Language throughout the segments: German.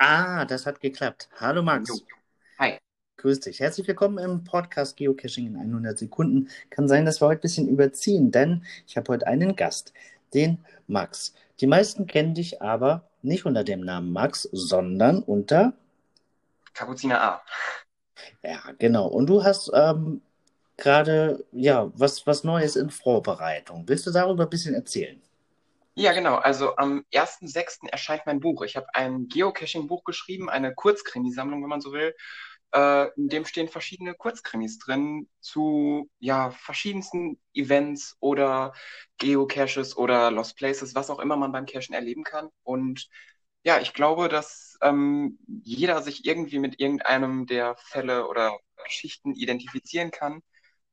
Ah, das hat geklappt. Hallo Max. Jo. Hi. Grüß dich. Herzlich willkommen im Podcast Geocaching in 100 Sekunden. Kann sein, dass wir heute ein bisschen überziehen, denn ich habe heute einen Gast, den Max. Die meisten kennen dich aber nicht unter dem Namen Max, sondern unter. Kapuziner A. Ja, genau. Und du hast ähm, gerade ja was, was Neues in Vorbereitung. Willst du darüber ein bisschen erzählen? Ja, genau. Also am 1.6. erscheint mein Buch. Ich habe ein Geocaching-Buch geschrieben, eine Kurzkrimisammlung, wenn man so will. Äh, in dem stehen verschiedene Kurzkrimis drin zu ja, verschiedensten Events oder Geocaches oder Lost Places, was auch immer man beim Cachen erleben kann. Und ja, ich glaube, dass ähm, jeder sich irgendwie mit irgendeinem der Fälle oder Geschichten identifizieren kann.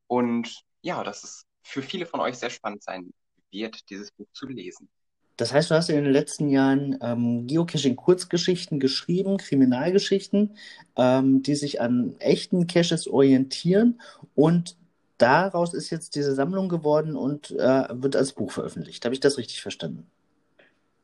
Und ja, dass es für viele von euch sehr spannend sein wird, dieses Buch zu lesen. Das heißt, du hast in den letzten Jahren ähm, Geocaching-Kurzgeschichten geschrieben, Kriminalgeschichten, ähm, die sich an echten Caches orientieren und daraus ist jetzt diese Sammlung geworden und äh, wird als Buch veröffentlicht. Habe ich das richtig verstanden?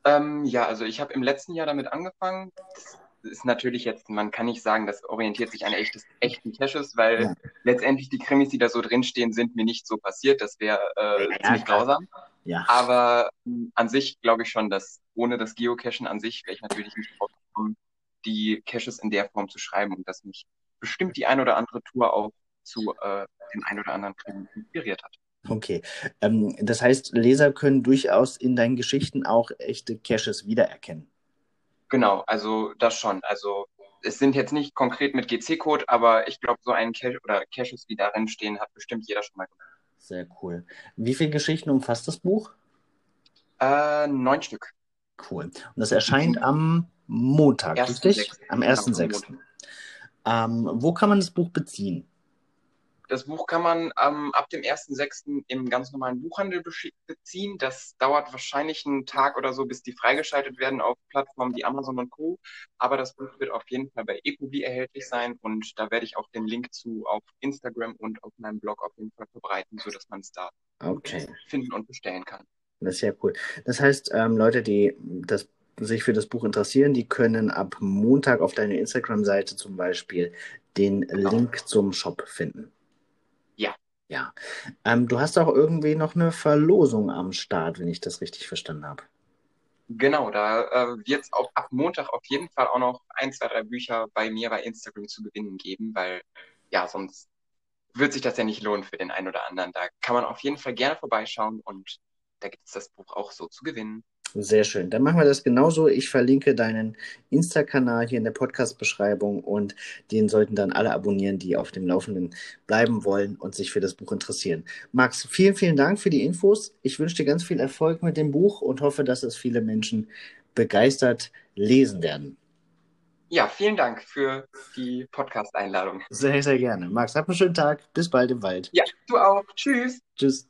Ähm, ja, also ich habe im letzten Jahr damit angefangen. Das ist natürlich jetzt, man kann nicht sagen, das orientiert sich an echtes, echten Caches, weil Ja. letztendlich die Krimis, die da so drinstehen, sind mir nicht so passiert. Das wäre äh, Ja, ziemlich grausam. Ja. Aber ähm, an sich glaube ich schon, dass ohne das Geocachen an sich wäre ich natürlich nicht drauf gekommen, die Caches in der Form zu schreiben und dass mich bestimmt die ein oder andere Tour auch zu äh, dem ein oder anderen Krimi inspiriert hat. Okay. Ähm, das heißt, Leser können durchaus in deinen Geschichten auch echte Caches wiedererkennen. Genau, also das schon. Also es sind jetzt nicht konkret mit GC-Code, aber ich glaube, so einen Cache oder Caches, die darin stehen, hat bestimmt jeder schon mal gemacht. Sehr cool. Wie viele Geschichten umfasst das Buch? Äh, neun Stück. Cool. Und das erscheint am Montag, richtig? Am genau, 1.6. Ähm, wo kann man das Buch beziehen? Das Buch kann man ähm, ab dem 1.6. im ganz normalen Buchhandel beziehen. Das dauert wahrscheinlich einen Tag oder so, bis die freigeschaltet werden auf Plattformen wie Amazon und Co. Aber das Buch wird auf jeden Fall bei Ecobi erhältlich sein und da werde ich auch den Link zu auf Instagram und auf meinem Blog auf jeden Fall verbreiten, sodass man es da Okay, finden und bestellen kann. das ist sehr cool. Das heißt, ähm, Leute, die das, sich für das Buch interessieren, die können ab Montag auf deiner Instagram-Seite zum Beispiel den Link zum Shop finden. Ja. Ähm, du hast auch irgendwie noch eine Verlosung am Start, wenn ich das richtig verstanden habe. Genau, da äh, wird es ab Montag auf jeden Fall auch noch ein, zwei, drei Bücher bei mir bei Instagram zu gewinnen geben, weil ja, sonst wird sich das ja nicht lohnen für den einen oder anderen. Da kann man auf jeden Fall gerne vorbeischauen und da gibt es das Buch auch so zu gewinnen. Sehr schön. Dann machen wir das genauso. Ich verlinke deinen Insta-Kanal hier in der Podcast-Beschreibung und den sollten dann alle abonnieren, die auf dem Laufenden bleiben wollen und sich für das Buch interessieren. Max, vielen, vielen Dank für die Infos. Ich wünsche dir ganz viel Erfolg mit dem Buch und hoffe, dass es viele Menschen begeistert lesen werden. Ja, vielen Dank für die Podcast-Einladung. Sehr, sehr gerne. Max, hab einen schönen Tag. Bis bald im Wald. Ja, du auch. Tschüss. Tschüss.